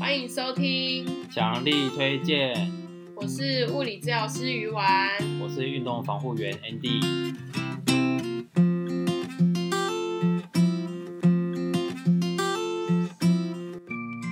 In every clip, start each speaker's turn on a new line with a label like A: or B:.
A: 欢迎收听，
B: 强力推荐。
A: 我是物理治疗师鱼丸，
B: 我是运动防护员 Andy。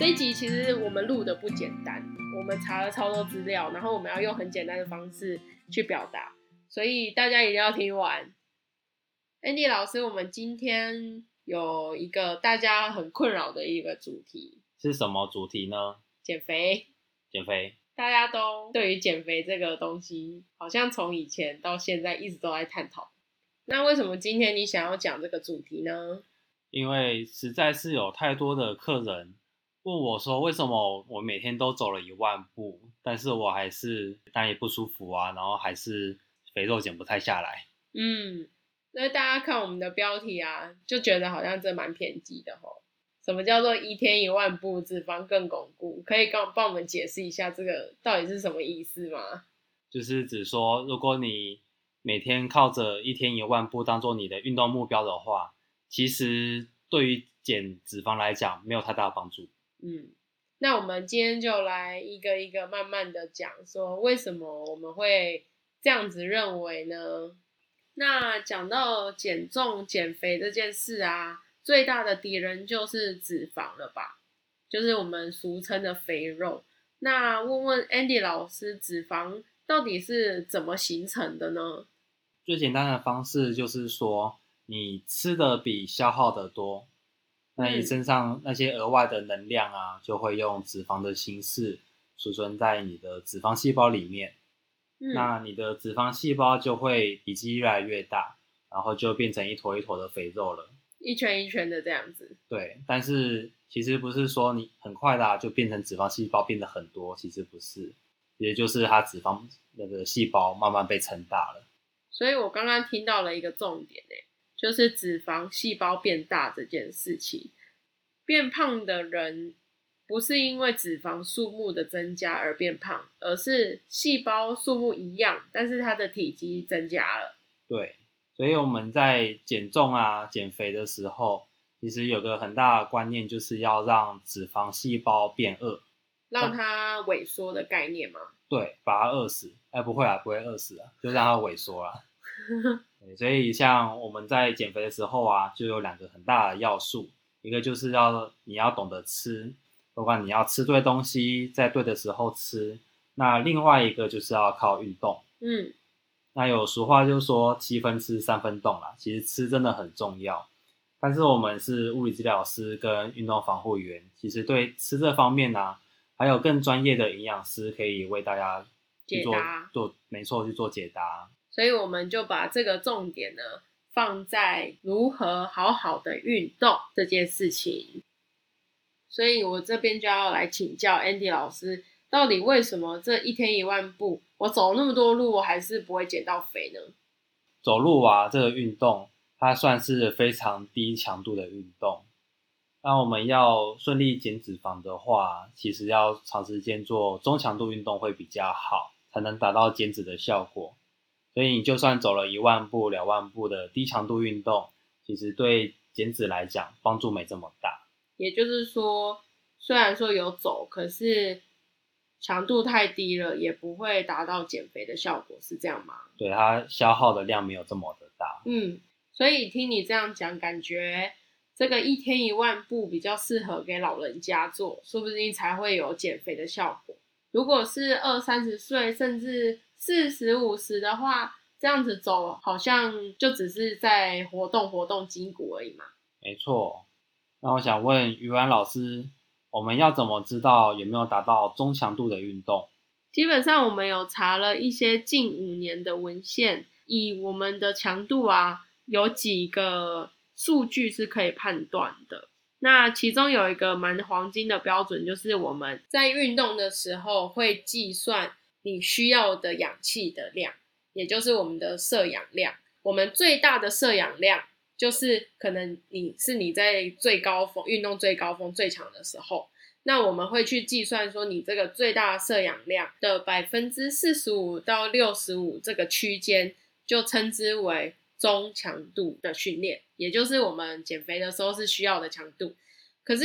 A: 这一集其实我们录的不简单，我们查了超多资料，然后我们要用很简单的方式去表达，所以大家一定要听完。Andy 老师，我们今天有一个大家很困扰的一个主题。
B: 是什么主题呢？
A: 减肥，
B: 减肥，
A: 大家都对于减肥这个东西，好像从以前到现在一直都在探讨。那为什么今天你想要讲这个主题呢？
B: 因为实在是有太多的客人问我说，为什么我每天都走了一万步，但是我还是哪里不舒服啊，然后还是肥肉减不太下来。
A: 嗯，那大家看我们的标题啊，就觉得好像这蛮偏激的吼。什么叫做一天一万步，脂肪更巩固？可以帮帮我们解释一下这个到底是什么意思吗？
B: 就是指说，如果你每天靠着一天一万步当做你的运动目标的话，其实对于减脂肪来讲没有太大的帮助。
A: 嗯，那我们今天就来一个一个慢慢的讲，说为什么我们会这样子认为呢？那讲到减重减肥这件事啊。最大的敌人就是脂肪了吧，就是我们俗称的肥肉。那问问 Andy 老师，脂肪到底是怎么形成的呢？
B: 最简单的方式就是说，你吃的比消耗的多，那你身上那些额外的能量啊，就会用脂肪的形式储存在你的脂肪细胞里面。嗯，那你的脂肪细胞就会体积越来越大，然后就变成一坨一坨的肥肉了。
A: 一圈一圈的这样子，
B: 对，但是其实不是说你很快的就变成脂肪细胞变得很多，其实不是，也就是它脂肪那个细胞慢慢被撑大了。
A: 所以我刚刚听到了一个重点，就是脂肪细胞变大这件事情。变胖的人不是因为脂肪数目的增加而变胖，而是细胞数目一样，但是它的体积增加了。
B: 对。所以我们在减重啊、减肥的时候，其实有个很大的观念，就是要让脂肪细胞变饿，
A: 让它萎缩的概念吗？
B: 对，把它饿死。哎，不会啊，不会饿死啊，就让它萎缩啊。所以像我们在减肥的时候啊，就有两个很大的要素，一个就是要你要懂得吃，不管你要吃对东西，在对的时候吃。那另外一个就是要靠运动。嗯。那有俗话就说七分吃三分动啦，其实吃真的很重要。但是我们是物理治疗师跟运动防护员，其实对吃这方面呢、啊，还有更专业的营养师可以为大家去做解答，做没错去做解答。
A: 所以我们就把这个重点呢放在如何好好的运动这件事情。所以我这边就要来请教 Andy 老师。到底为什么这一天一万步，我走那么多路，我还是不会减到肥呢？
B: 走路啊，这个运动它算是非常低强度的运动。那我们要顺利减脂肪的话，其实要长时间做中强度运动会比较好，才能达到减脂的效果。所以你就算走了一万步、两万步的低强度运动，其实对减脂来讲帮助没这么大。
A: 也就是说，虽然说有走，可是。强度太低了，也不会达到减肥的效果，是这样吗？
B: 对，它消耗的量没有这么的大。
A: 嗯，所以听你这样讲，感觉这个一天一万步比较适合给老人家做，说不定才会有减肥的效果。如果是二三十岁，甚至四十五十的话，这样子走好像就只是在活动活动筋骨而已嘛。
B: 没错。那我想问于安老师。我们要怎么知道有没有达到中强度的运动？
A: 基本上，我们有查了一些近五年的文献，以我们的强度啊，有几个数据是可以判断的。那其中有一个蛮黄金的标准，就是我们在运动的时候会计算你需要的氧气的量，也就是我们的摄氧量。我们最大的摄氧量。就是可能你是你在最高峰运动最高峰最强的时候，那我们会去计算说你这个最大摄氧量的百分之四十五到六十五这个区间，就称之为中强度的训练，也就是我们减肥的时候是需要的强度。可是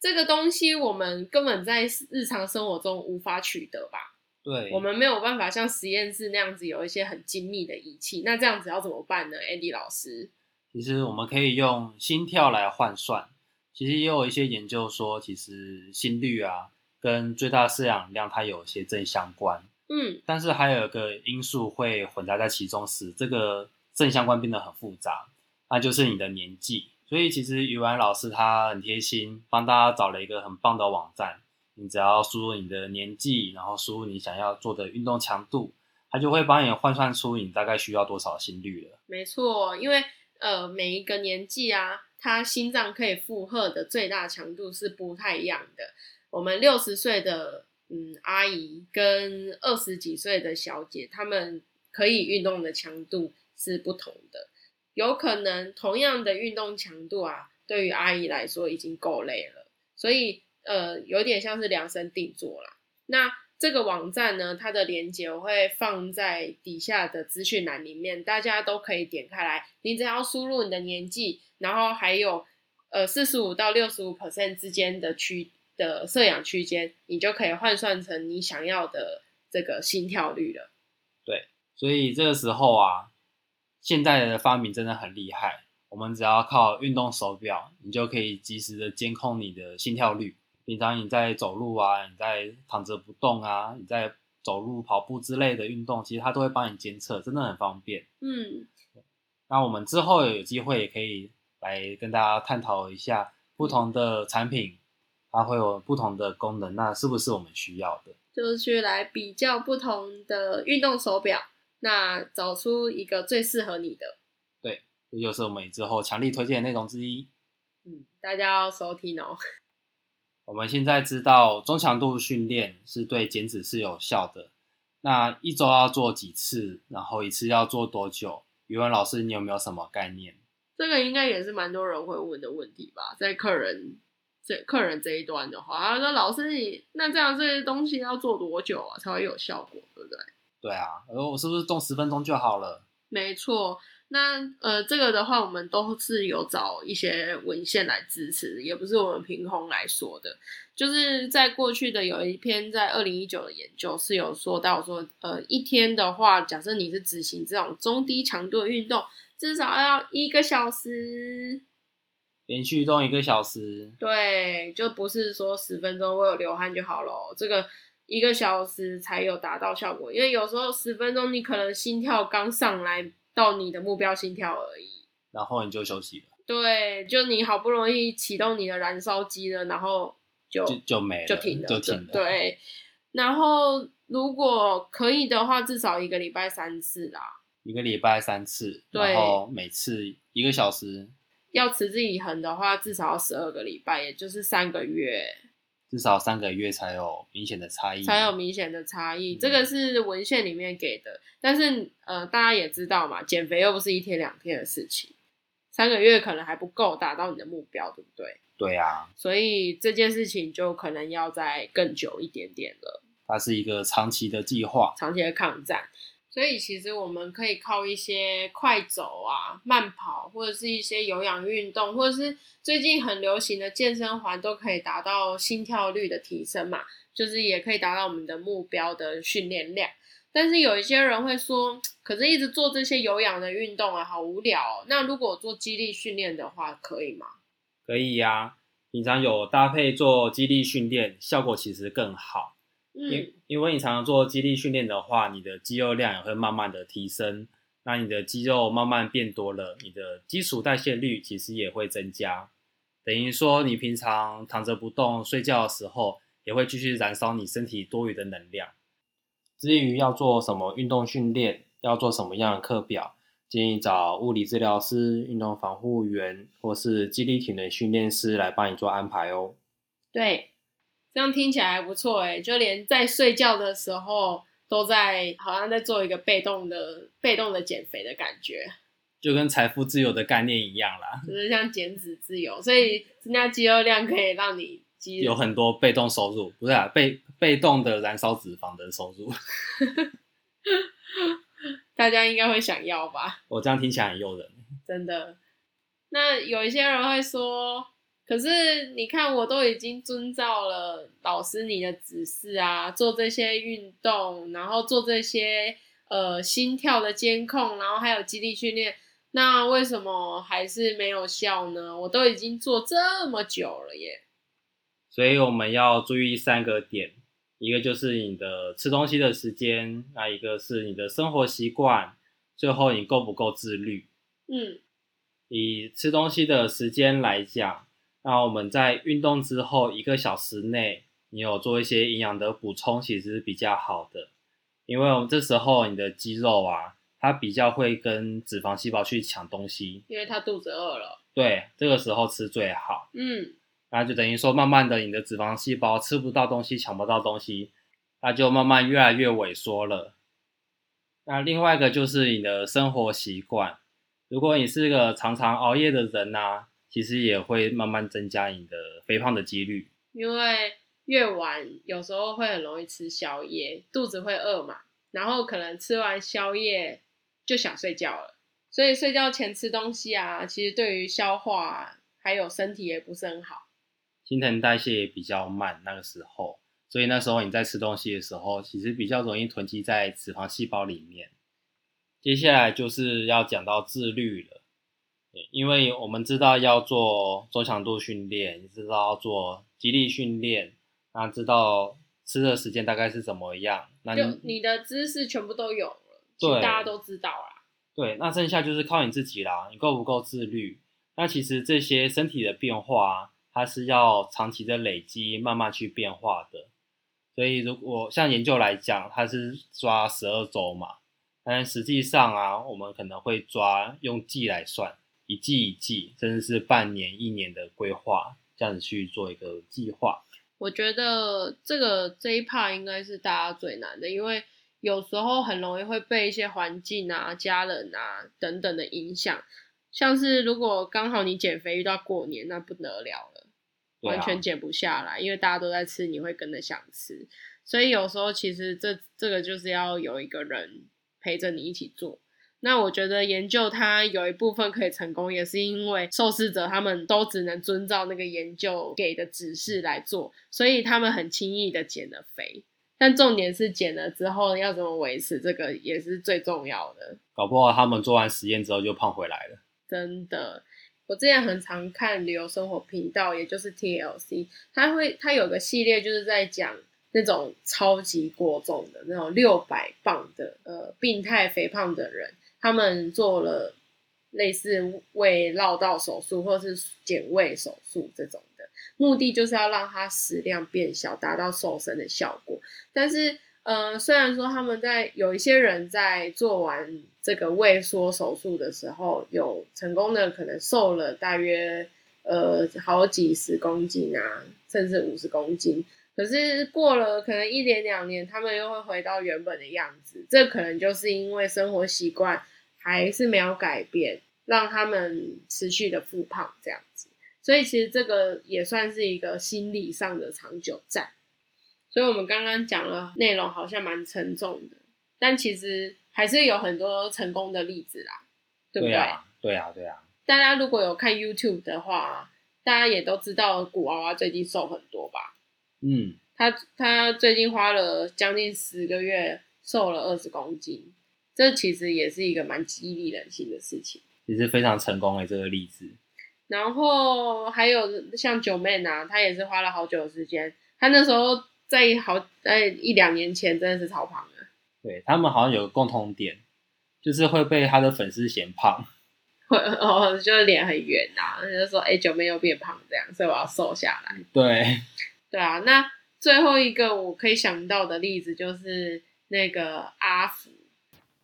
A: 这个东西我们根本在日常生活中无法取得吧？
B: 对，
A: 我们没有办法像实验室那样子有一些很精密的仪器。那这样子要怎么办呢，Andy 老师？
B: 其实我们可以用心跳来换算。其实也有一些研究说，其实心率啊跟最大摄氧量它有一些正相关。
A: 嗯，
B: 但是还有一个因素会混杂在其中使，这个正相关变得很复杂，那就是你的年纪。所以其实语文老师他很贴心，帮大家找了一个很棒的网站。你只要输入你的年纪，然后输入你想要做的运动强度，它就会帮你换算出你大概需要多少心率了。
A: 没错，因为呃每一个年纪啊，他心脏可以负荷的最大强度是不太一样的。我们六十岁的嗯阿姨跟二十几岁的小姐，她们可以运动的强度是不同的。有可能同样的运动强度啊，对于阿姨来说已经够累了，所以呃，有点像是量身定做啦。那这个网站呢，它的链接我会放在底下的资讯栏里面，大家都可以点开来。你只要输入你的年纪，然后还有呃四十五到六十五 percent 之间的区的摄氧区间，你就可以换算成你想要的这个心跳率了。
B: 对，所以这个时候啊。现在的发明真的很厉害，我们只要靠运动手表，你就可以及时的监控你的心跳率。平常你在走路啊，你在躺着不动啊，你在走路、跑步之类的运动，其实它都会帮你监测，真的很方便。
A: 嗯，
B: 那我们之后有机会也可以来跟大家探讨一下不同的产品，它会有不同的功能，那是不是我们需要的？
A: 就是去来比较不同的运动手表。那找出一个最适合你的，
B: 对，这就是我们之后强力推荐的内容之一。
A: 嗯，大家要收听哦。
B: 我们现在知道中强度训练是对减脂是有效的。那一周要做几次？然后一次要做多久？语文老师，你有没有什么概念？
A: 这个应该也是蛮多人会问的问题吧，在客人这客人这一端的话，他说：“老师你，你那这样这些东西要做多久啊，才会有效果？对不对？”
B: 对啊，而我是不是动十分钟就好了？
A: 没错，那呃，这个的话，我们都是有找一些文献来支持，也不是我们凭空来说的。就是在过去的有一篇在二零一九的研究是有说到说，呃，一天的话，假设你是执行这种中低强度的运动，至少要一个小时，
B: 连续动一个小时。
A: 对，就不是说十分钟我有流汗就好了，这个。一个小时才有达到效果，因为有时候十分钟你可能心跳刚上来到你的目标心跳而已，
B: 然后你就休息了。
A: 对，就你好不容易启动你的燃烧机了，然后就
B: 就就没了，
A: 就停了，
B: 就停了。
A: 对，然后如果可以的话，至少一个礼拜三次啦。
B: 一个礼拜三次，然后每次一个小时。
A: 要持之以恒的话，至少要十二个礼拜，也就是三个月。
B: 至少三个月才有明显的差异，
A: 才有明显的差异。这个是文献里面给的，但是呃，大家也知道嘛，减肥又不是一天两天的事情，三个月可能还不够达到你的目标，对不对？
B: 对啊，
A: 所以这件事情就可能要再更久一点点了。
B: 它是一个长期的计划，
A: 长期的抗战。所以其实我们可以靠一些快走啊、慢跑，或者是一些有氧运动，或者是最近很流行的健身环，都可以达到心跳率的提升嘛。就是也可以达到我们的目标的训练量。但是有一些人会说，可是一直做这些有氧的运动啊，好无聊哦。那如果做肌力训练的话，可以吗？
B: 可以呀，平常有搭配做肌力训练，效果其实更好。因因为你常常做肌力训练的话，你的肌肉量也会慢慢的提升，那你的肌肉慢慢变多了，你的基础代谢率其实也会增加，等于说你平常躺着不动睡觉的时候，也会继续燃烧你身体多余的能量。至于要做什么运动训练，要做什么样的课表，建议找物理治疗师、运动防护员或是肌力体能训练师来帮你做安排哦。
A: 对。这样听起来还不错哎，就连在睡觉的时候都在，好像在做一个被动的、被动的减肥的感觉，
B: 就跟财富自由的概念一样啦，
A: 就是像减脂自由，所以增加肌肉量可以让你肌
B: 有很多被动收入，不是啊，被被动的燃烧脂肪的收入，
A: 大家应该会想要吧？
B: 我这样听起来很诱人，
A: 真的。那有一些人会说。可是你看，我都已经遵照了老师你的指示啊，做这些运动，然后做这些呃心跳的监控，然后还有肌力训练，那为什么还是没有效呢？我都已经做这么久了耶。
B: 所以我们要注意三个点，一个就是你的吃东西的时间，那一个是你的生活习惯，最后你够不够自律。
A: 嗯，
B: 以吃东西的时间来讲。那我们在运动之后一个小时内，你有做一些营养的补充，其实是比较好的，因为我们这时候你的肌肉啊，它比较会跟脂肪细胞去抢东西，
A: 因为它肚子饿了。
B: 对，这个时候吃最好。
A: 嗯，
B: 那就等于说，慢慢的你的脂肪细胞吃不到东西，抢不到东西，那就慢慢越来越萎缩了。那另外一个就是你的生活习惯，如果你是个常常熬夜的人啊。其实也会慢慢增加你的肥胖的几率，
A: 因为越晚有时候会很容易吃宵夜，肚子会饿嘛，然后可能吃完宵夜就想睡觉了，所以睡觉前吃东西啊，其实对于消化还有身体也不是很好，
B: 新陈代谢也比较慢，那个时候，所以那时候你在吃东西的时候，其实比较容易囤积在脂肪细胞里面。接下来就是要讲到自律了。因为我们知道要做中强度训练，知道要做肌力训练，那知道吃的时间大概是怎么样，那你，
A: 你的知识全部都有了，对，大家都知道啦。
B: 对，那剩下就是靠你自己啦，你够不够自律？那其实这些身体的变化，它是要长期的累积，慢慢去变化的。所以如果像研究来讲，它是抓十二周嘛，但实际上啊，我们可能会抓用季来算。一季一季，甚至是半年、一年的规划，这样子去做一个计划。
A: 我觉得这个这一 part 应该是大家最难的，因为有时候很容易会被一些环境啊、家人啊等等的影响。像是如果刚好你减肥遇到过年，那不得了了，完全减不下来，因为大家都在吃，你会跟着想吃。所以有时候其实这这个就是要有一个人陪着你一起做。那我觉得研究它有一部分可以成功，也是因为受试者他们都只能遵照那个研究给的指示来做，所以他们很轻易的减了肥。但重点是减了之后要怎么维持，这个也是最重要的。
B: 搞不好他们做完实验之后就胖回来了。
A: 真的，我之前很常看旅游生活频道，也就是 TLC，他会他有个系列就是在讲那种超级过重的那种六百磅的呃病态肥胖的人。他们做了类似胃绕道手术或是减胃手术这种的，目的就是要让他食量变小，达到瘦身的效果。但是，呃，虽然说他们在有一些人在做完这个胃缩手术的时候，有成功的可能瘦了大约呃好几十公斤啊，甚至五十公斤。可是过了可能一年两年，他们又会回到原本的样子。这可能就是因为生活习惯还是没有改变，让他们持续的复胖这样子。所以其实这个也算是一个心理上的长久战。所以我们刚刚讲了内容好像蛮沉重的，但其实还是有很多成功的例子啦，对不对？对啊，
B: 对啊，对啊。
A: 大家如果有看 YouTube 的话，大家也都知道古娃娃最近瘦很多吧？
B: 嗯，
A: 他他最近花了将近十个月，瘦了二十公斤，这其实也是一个蛮激励人心的事情，
B: 也是非常成功的这个例子。
A: 然后还有像九妹啊，她也是花了好久的时间，她那时候在好在一两年前真的是超胖的。
B: 对，他们好像有个共同点，就是会被他的粉丝嫌胖，
A: 会哦，就是脸很圆呐，就说哎，九妹又变胖这样，所以我要瘦下来。
B: 对。
A: 对啊，那最后一个我可以想到的例子就是那个阿福，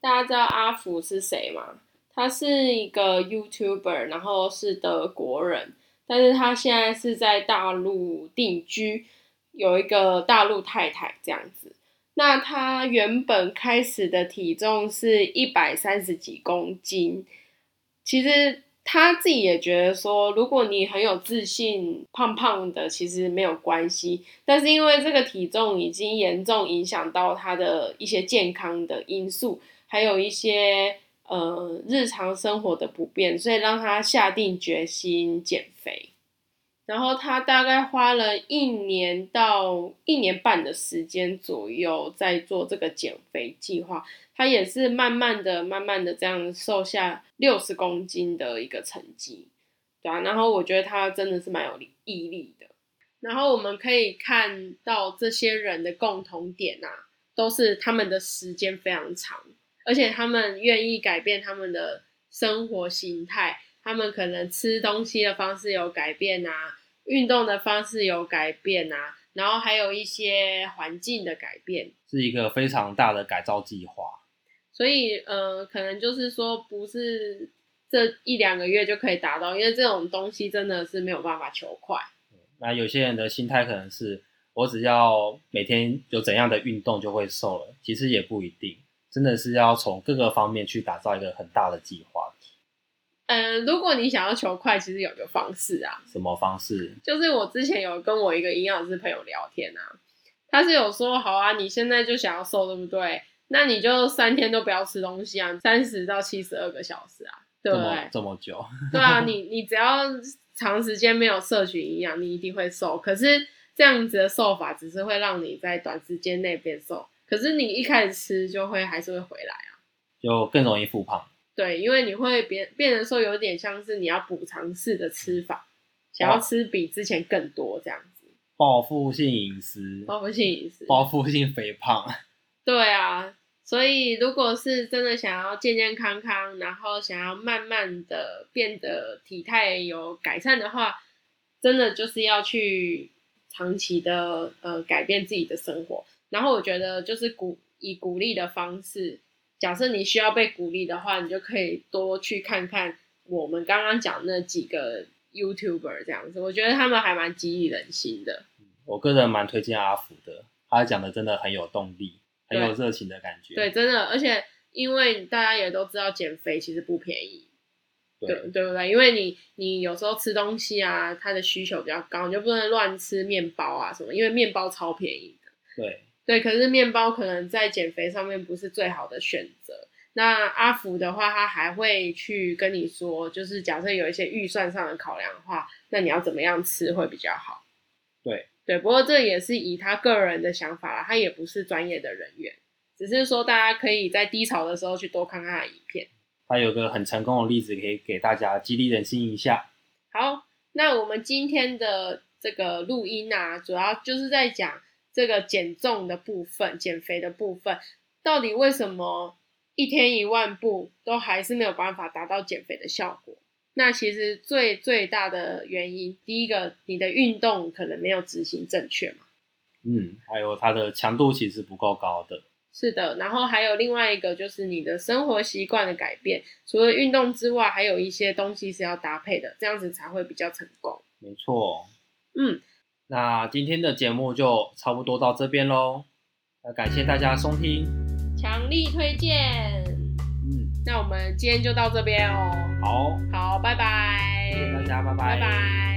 A: 大家知道阿福是谁吗？他是一个 YouTuber，然后是德国人，但是他现在是在大陆定居，有一个大陆太太这样子。那他原本开始的体重是一百三十几公斤，其实。他自己也觉得说，如果你很有自信，胖胖的其实没有关系。但是因为这个体重已经严重影响到他的一些健康的因素，还有一些呃日常生活的不便，所以让他下定决心减肥。然后他大概花了一年到一年半的时间左右在做这个减肥计划，他也是慢慢的、慢慢的这样瘦下六十公斤的一个成绩，对啊，然后我觉得他真的是蛮有毅力的。然后我们可以看到这些人的共同点啊，都是他们的时间非常长，而且他们愿意改变他们的生活形态。他们可能吃东西的方式有改变啊，运动的方式有改变啊，然后还有一些环境的改变，
B: 是一个非常大的改造计划。
A: 所以，呃，可能就是说，不是这一两个月就可以达到，因为这种东西真的是没有办法求快。
B: 那有些人的心态可能是，我只要每天有怎样的运动就会瘦了，其实也不一定，真的是要从各个方面去打造一个很大的计划。
A: 嗯，如果你想要求快，其实有个方式啊。
B: 什么方式？
A: 就是我之前有跟我一个营养师朋友聊天啊，他是有说，好啊，你现在就想要瘦，对不对？那你就三天都不要吃东西啊，三十到七十二个小时啊，对不对？
B: 这么久？
A: 对啊，你 你只要长时间没有摄取营养，你一定会瘦。可是这样子的瘦法，只是会让你在短时间内变瘦，可是你一开始吃就会还是会回来啊，
B: 就更容易复胖。
A: 对，因为你会变变得说有点像是你要补偿式的吃法，想要吃比之前更多这样子。
B: 报复性饮食，
A: 报复性饮食，
B: 报复性肥胖。
A: 对啊，所以如果是真的想要健健康康，然后想要慢慢的变得体态有改善的话，真的就是要去长期的呃改变自己的生活。然后我觉得就是鼓以鼓励的方式。假设你需要被鼓励的话，你就可以多去看看我们刚刚讲那几个 YouTuber 这样子，我觉得他们还蛮激励人心的。
B: 我个人蛮推荐阿福的，他讲的真的很有动力，很有热情的感觉。
A: 对，真的，而且因为大家也都知道减肥其实不便宜，对对，不对？因为你你有时候吃东西啊，它的需求比较高，你就不能乱吃面包啊什么，因为面包超便宜的。
B: 对。
A: 对，可是面包可能在减肥上面不是最好的选择。那阿福的话，他还会去跟你说，就是假设有一些预算上的考量的话，那你要怎么样吃会比较好？
B: 对
A: 对，不过这也是以他个人的想法啦，他也不是专业的人员，只是说大家可以在低潮的时候去多看看他的影片。
B: 他有个很成功的例子，可以给大家激励人心一下。
A: 好，那我们今天的这个录音啊，主要就是在讲。这个减重的部分，减肥的部分，到底为什么一天一万步都还是没有办法达到减肥的效果？那其实最最大的原因，第一个，你的运动可能没有执行正确嘛。
B: 嗯，还有它的强度其实不够高的。
A: 是的，然后还有另外一个就是你的生活习惯的改变，除了运动之外，还有一些东西是要搭配的，这样子才会比较成功。
B: 没错。
A: 嗯。
B: 那今天的节目就差不多到这边喽，那感谢大家收听，
A: 强力推荐。
B: 嗯，
A: 那我们今天就到这边哦。
B: 好，
A: 好，拜拜。
B: 谢谢大家，拜拜。
A: 拜拜。